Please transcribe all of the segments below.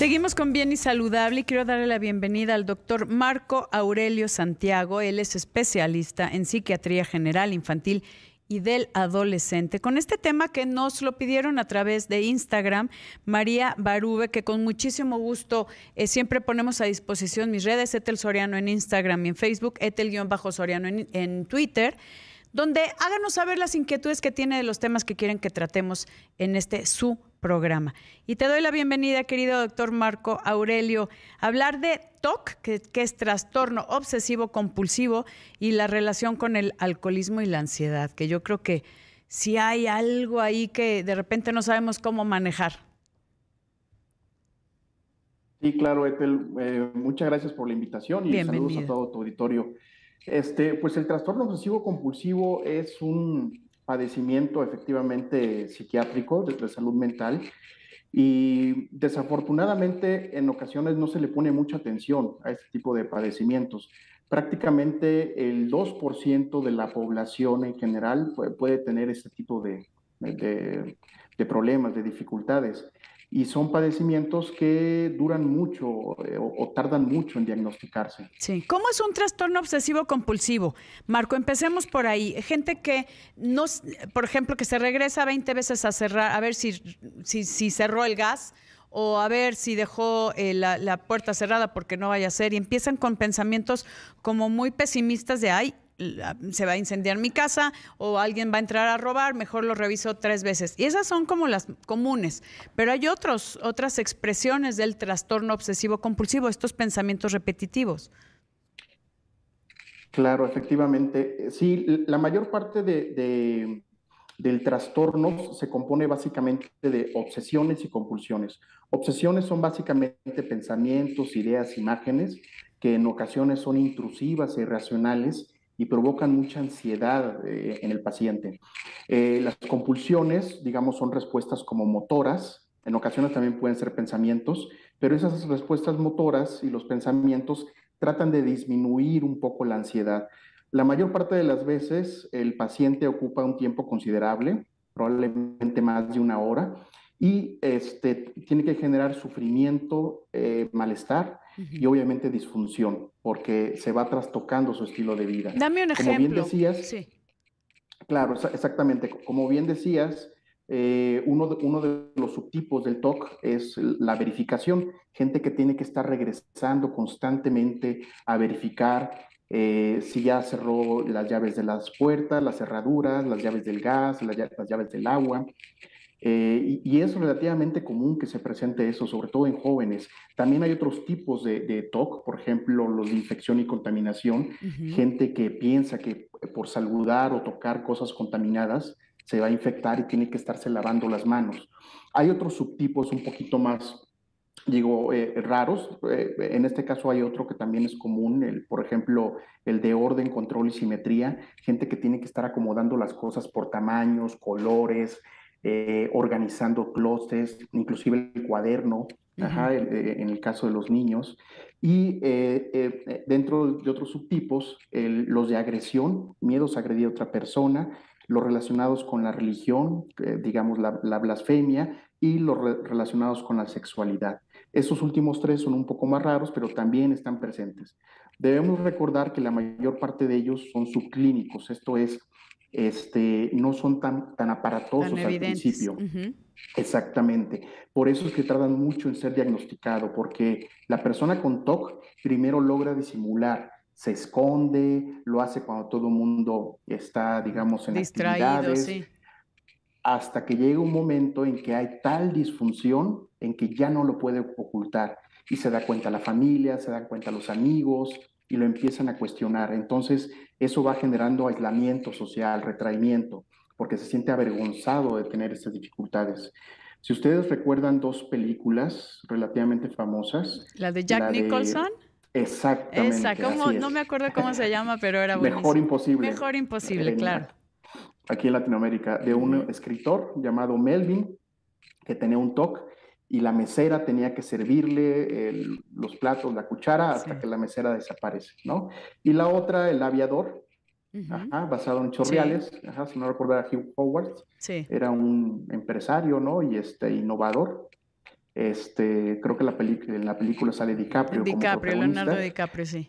Seguimos con Bien y Saludable y quiero darle la bienvenida al doctor Marco Aurelio Santiago. Él es especialista en psiquiatría general infantil y del adolescente. Con este tema que nos lo pidieron a través de Instagram, María Barube, que con muchísimo gusto eh, siempre ponemos a disposición mis redes, Etel Soriano en Instagram y en Facebook, Etel-Soriano en, en Twitter donde háganos saber las inquietudes que tiene de los temas que quieren que tratemos en este su programa. Y te doy la bienvenida, querido doctor Marco Aurelio, a hablar de TOC, que, es trastorno obsesivo compulsivo, y la relación con el alcoholismo y la ansiedad, que yo creo que si hay algo ahí que de repente no sabemos cómo manejar. Sí, claro, Ethel, eh, muchas gracias por la invitación y saludos a todo tu auditorio. Este, pues el trastorno obsesivo compulsivo es un padecimiento efectivamente psiquiátrico de, salud mental y desafortunadamente en ocasiones no se le pone mucha atención a este tipo de padecimientos. Prácticamente el 2% de la población en general puede, tener este tipo de, de problemas, de dificultades y son padecimientos que duran mucho eh, o, tardan mucho en diagnosticarse. Sí. ¿Cómo es un trastorno obsesivo compulsivo? Marco, empecemos por ahí. Gente que no, por ejemplo, que se regresa 20 veces a cerrar, a ver si, si, si cerró el gas o a ver si dejó eh, la, la, puerta cerrada porque no vaya a ser, y empiezan con pensamientos como muy pesimistas de, ay, se va a incendiar mi casa o alguien va a entrar a robar, mejor lo reviso tres veces. Y esas son como las comunes, pero hay otros, otras expresiones del trastorno obsesivo compulsivo, estos pensamientos repetitivos. Claro, efectivamente. Sí, la mayor parte de, del trastorno se compone básicamente de obsesiones y compulsiones. Obsesiones son básicamente pensamientos, ideas, imágenes que en ocasiones son intrusivas e irracionales y provocan mucha ansiedad eh, en el paciente. Eh, las compulsiones, digamos, son respuestas como motoras, en ocasiones también pueden ser pensamientos, pero esas respuestas motoras y los pensamientos tratan de disminuir un poco la ansiedad. La mayor parte de las veces el paciente ocupa un tiempo considerable, probablemente más de una hora, y este, tiene que generar sufrimiento, eh, malestar y obviamente disfunción, porque se va trastocando su estilo de vida. Dame un ejemplo. Como bien decías, sí. claro, exactamente, como bien decías, eh, uno, de, uno de los subtipos del TOC es la verificación, gente que tiene que estar regresando constantemente a verificar eh, si ya cerró las llaves de las puertas, las cerraduras, las llaves del gas, las, las llaves del agua. Eh, y, es relativamente común que se presente eso, sobre todo en jóvenes. También hay otros tipos de, TOC, por ejemplo, los de infección y contaminación, gente que piensa que por saludar o tocar cosas contaminadas se va a infectar y tiene que estarse lavando las manos. Hay otros subtipos un poquito más, digo, eh, raros. Eh, en este caso hay otro que también es común, el, por ejemplo, el de orden, control y simetría, gente que tiene que estar acomodando las cosas por tamaños, colores, eh, organizando closets, inclusive el cuaderno, eh, en el caso de los niños. Y eh, dentro de otros subtipos, los de agresión, miedos a agredir a otra persona, los relacionados con la religión, digamos la, blasfemia, y los relacionados con la sexualidad. Esos últimos tres son un poco más raros, pero también están presentes. Debemos recordar que la mayor parte de ellos son subclínicos, esto es, este, no son tan, tan aparatosos al principio. Exactamente. Por eso es que tardan mucho en ser diagnosticado, porque la persona con TOC primero logra disimular, se esconde, lo hace cuando todo el mundo está, digamos, en Distraído, actividades, hasta que llega un momento en que hay tal disfunción en que ya no lo puede ocultar y se da cuenta la familia, se dan cuenta los amigos, y lo empiezan a cuestionar. Entonces, eso va generando aislamiento social, retraimiento, porque se siente avergonzado de tener estas dificultades. Si ustedes recuerdan dos películas relativamente famosas. La de Jack Nicholson. Exactamente. Esa, no me acuerdo cómo se llama, pero era buenísimo. Mejor imposible. Mejor imposible, claro. Aquí en Latinoamérica, de un escritor llamado Melvin, que tenía un TOC y la mesera tenía que servirle los platos, la cuchara, hasta que la mesera desaparece, ¿no? Y la otra, el aviador, basado en chorreales, si no recuerdo a Hugh Howard, era un empresario, ¿no? Y este, innovador, Este, creo que la en la película sale DiCaprio. DiCaprio, Leonardo DiCaprio, sí.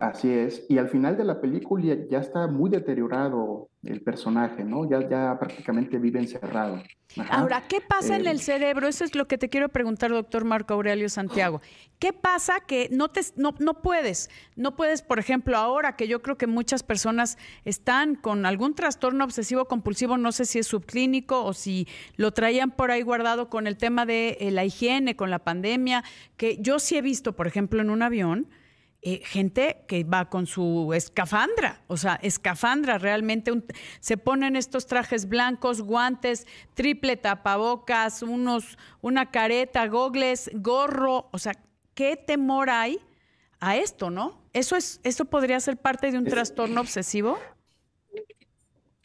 Así es. Y al final de la película ya, está muy deteriorado el personaje, ¿no? Ya, ya prácticamente vive encerrado. Ahora, ¿qué pasa en el eh, cerebro? Eso es lo que te quiero preguntar, doctor Marco Aurelio Santiago. ¿Qué pasa que no, te, no, no puedes? No puedes, por ejemplo, ahora que yo creo que muchas personas están con algún trastorno obsesivo compulsivo, no sé si es subclínico o si lo traían por ahí guardado con el tema de eh, la higiene, con la pandemia, que yo sí he visto, por ejemplo, en un avión, eh, gente que va con su escafandra, o sea, escafandra, realmente se ponen estos trajes blancos, guantes, triple tapabocas, unos, una careta, gogles, gorro, o sea, ¿qué temor hay a esto, no? ¿Eso, es, eso podría ser parte de un trastorno obsesivo?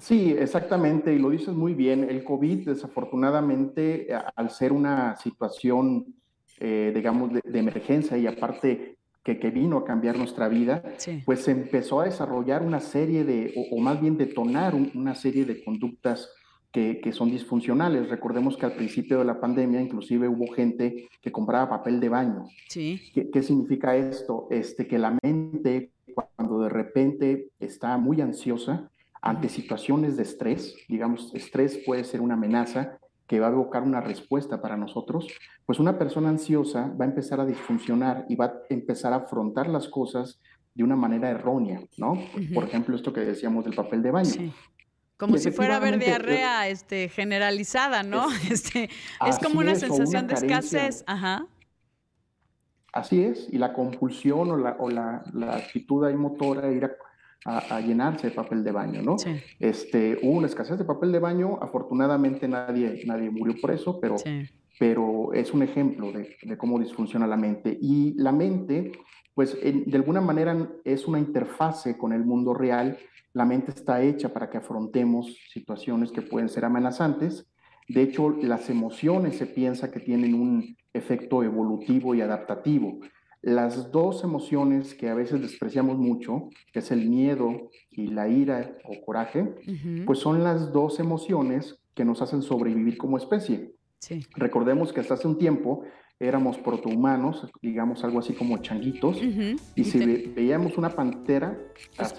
Sí, exactamente, y lo dices muy bien. El COVID, desafortunadamente, al ser una situación, eh, digamos, de, emergencia y aparte que, vino a cambiar nuestra vida, pues se empezó a desarrollar una serie de, o, más bien detonar una serie de conductas que, que, son disfuncionales. Recordemos que al principio de la pandemia inclusive hubo gente que compraba papel de baño. Sí. ¿Qué, qué significa esto? Este, que la mente, cuando de repente está muy ansiosa ante situaciones de estrés, digamos, estrés puede ser una amenaza, que va a evocar una respuesta para nosotros, pues una persona ansiosa va a empezar a disfuncionar y va a empezar a afrontar las cosas de una manera errónea, ¿no? Por ejemplo, esto que decíamos del papel de baño. Como si fuera a haber diarrea este, generalizada, ¿no? Es, este, es como una sensación de escasez. Ajá. Así es, y la compulsión o la, o la, la actitud ahí motora ir a a, llenarse de papel de baño, ¿no? Este, hubo una escasez de papel de baño, afortunadamente nadie, nadie murió por eso, pero, pero es un ejemplo de, de, cómo disfunciona la mente. Y la mente, pues de alguna manera es una interfase con el mundo real. La mente está hecha para que afrontemos situaciones que pueden ser amenazantes. De hecho, las emociones se piensa que tienen un efecto evolutivo y adaptativo. Las dos emociones que a veces despreciamos mucho, que es el miedo y la ira o coraje, pues son las dos emociones que nos hacen sobrevivir como especie. Recordemos que hasta hace un tiempo éramos protohumanos, digamos algo así como changuitos, y si veíamos una pantera pues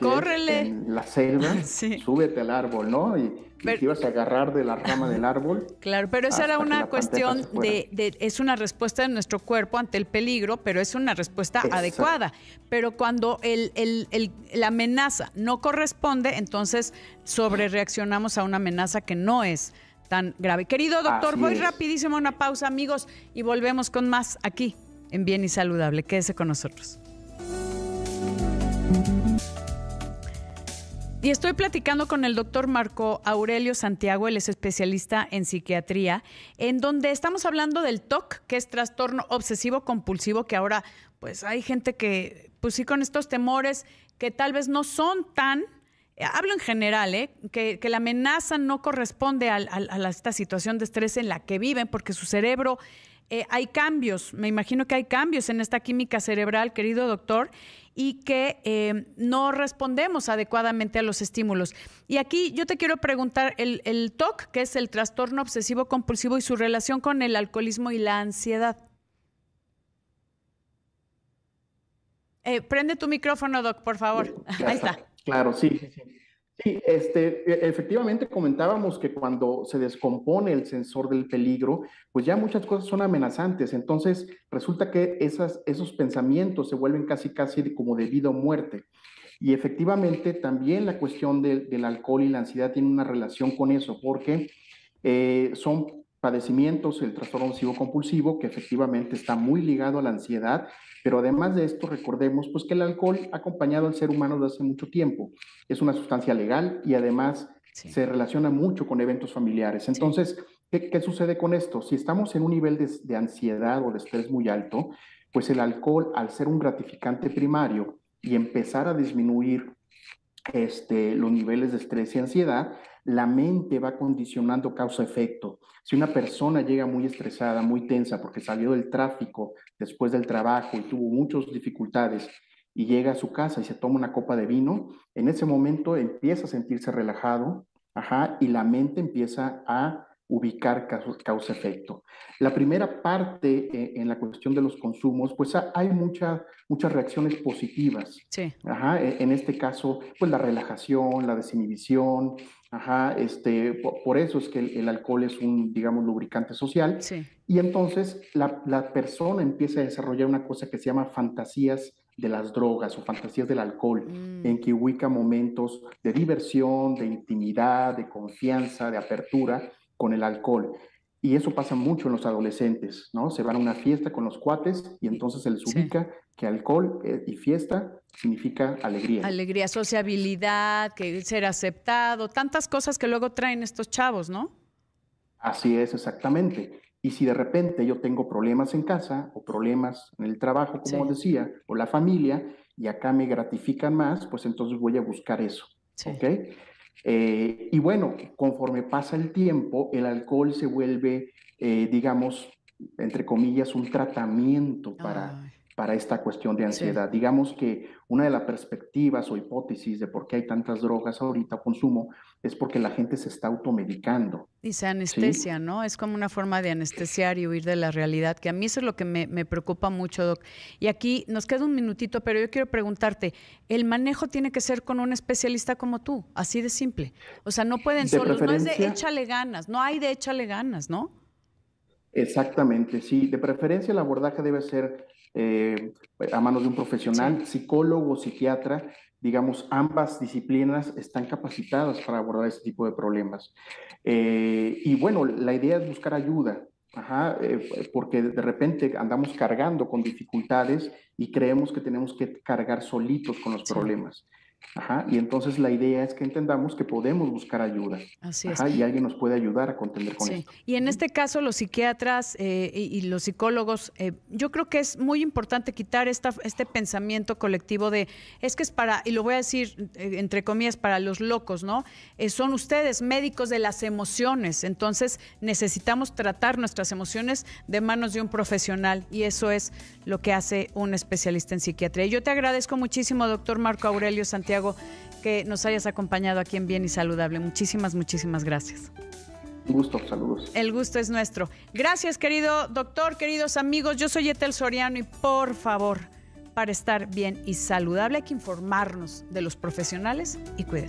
en la selva, súbete al árbol, ¿no? Y, te ibas a agarrar de la rama del árbol. Claro, pero esa era una cuestión de, es una respuesta de nuestro cuerpo ante el peligro, pero es una respuesta adecuada. Pero cuando el, el, la amenaza no corresponde, entonces sobre reaccionamos a una amenaza que no es tan grave. Querido doctor, voy rapidísimo a una pausa, amigos, y volvemos con más aquí en Bien y Saludable. Quédese con nosotros. Y estoy platicando con el doctor Marco Aurelio Santiago, él es especialista en psiquiatría, en donde estamos hablando del TOC, que es trastorno obsesivo compulsivo, que ahora pues hay gente que, pues sí, con estos temores que tal vez no son tan hablo en general, ¿eh? que, la amenaza no corresponde a, esta situación de estrés en la que viven, porque su cerebro, eh, hay cambios, me imagino que hay cambios en esta química cerebral, querido doctor, y que no respondemos adecuadamente a los estímulos. Y aquí yo te quiero preguntar, el, el TOC, que es el trastorno obsesivo compulsivo y su relación con el alcoholismo y la ansiedad. prende tu micrófono, Doc, por favor. Ahí está. Claro, sí, sí, sí. Sí, este, e, efectivamente comentábamos que cuando se descompone el sensor del peligro, pues ya muchas cosas son amenazantes. Entonces resulta que esas, esos pensamientos se vuelven casi, casi como de vida o muerte. Y efectivamente también la cuestión del alcohol y la ansiedad tiene una relación con eso, porque eh, son padecimientos, el trastorno obsesivo compulsivo, que efectivamente está muy ligado a la ansiedad pero además de esto, recordemos pues, que el alcohol ha acompañado al ser humano desde hace mucho tiempo. Es una sustancia legal y además se relaciona mucho con eventos familiares. Entonces, ¿qué, sucede con esto? Si estamos en un nivel de, ansiedad o de estrés muy alto, pues el alcohol, al ser un gratificante primario y empezar a disminuir este, los niveles de estrés y ansiedad, la mente va condicionando causa-efecto. Si una persona llega muy estresada, muy tensa porque salió del tráfico después del trabajo y tuvo muchas dificultades y llega a su casa y se toma una copa de vino, en ese momento empieza a sentirse relajado, ajá, y la mente empieza a ubicar causa-efecto. La primera parte eh, en la cuestión de los consumos, pues hay muchas reacciones positivas. Sí. Ajá, e, en este caso, pues la relajación, la desinhibición, ajá, este, por, eso es que el, alcohol es un, digamos, lubricante social. Sí. Y entonces la, la persona empieza a desarrollar una cosa que se llama fantasías de las drogas o fantasías del alcohol, mm. en que ubica momentos de diversión, de intimidad, de confianza, de apertura con el alcohol. Y eso pasa mucho en los adolescentes, ¿no? Se van a una fiesta con los cuates y entonces se les ubica que alcohol eh, y fiesta significa alegría. Alegría, sociabilidad, que ser aceptado, tantas cosas que luego traen estos chavos, ¿no? Así es, exactamente. Y si de repente yo tengo problemas en casa o problemas en el trabajo, como decía, o la familia, y acá me gratifican más, pues entonces voy a buscar eso. ¿Ok? Eh, y bueno, conforme pasa el tiempo, el alcohol se vuelve, eh, digamos, entre comillas, un tratamiento para, para esta cuestión de ansiedad. Digamos que una de las perspectivas o hipótesis de por qué hay tantas drogas ahorita consumo es porque la gente se está automedicando. Y se anestesia, ¿no? Es como una forma de anestesiar y huir de la realidad, que a mí eso es lo que me, preocupa mucho, Doc. Y aquí nos queda un minutito, pero yo quiero preguntarte, el manejo tiene que ser con un especialista como tú, así de simple. O sea, no pueden solos, no es de échale ganas, no hay de échale ganas, ¿no? Exactamente, sí. De preferencia el abordaje debe ser eh, a manos de un profesional, psicólogo, psiquiatra, digamos, ambas disciplinas están capacitadas para abordar este tipo de problemas. Eh, y bueno, la idea es buscar ayuda, eh, porque de repente andamos cargando con dificultades y creemos que tenemos que cargar solitos con los problemas. Ajá, y entonces la idea es que entendamos que podemos buscar ayuda. Así es. y alguien nos puede ayudar a contender con sí. Y en este caso, los psiquiatras eh, y, los psicólogos, eh, yo creo que es muy importante quitar esta, este pensamiento colectivo de es que es para, y lo voy a decir eh, entre comillas, para los locos, ¿no? son ustedes médicos de las emociones, entonces necesitamos tratar nuestras emociones de manos de un profesional y eso es lo que hace un especialista en psiquiatría. Yo te agradezco muchísimo, doctor Marco Aurelio Santiago que nos hayas acompañado aquí en Bien y Saludable. Muchísimas, muchísimas gracias. Un gusto, saludos. El gusto es nuestro. Gracias, querido doctor, queridos amigos. Yo soy Etel Soriano y por favor, para estar bien y saludable hay que informarnos de los profesionales y cuídese.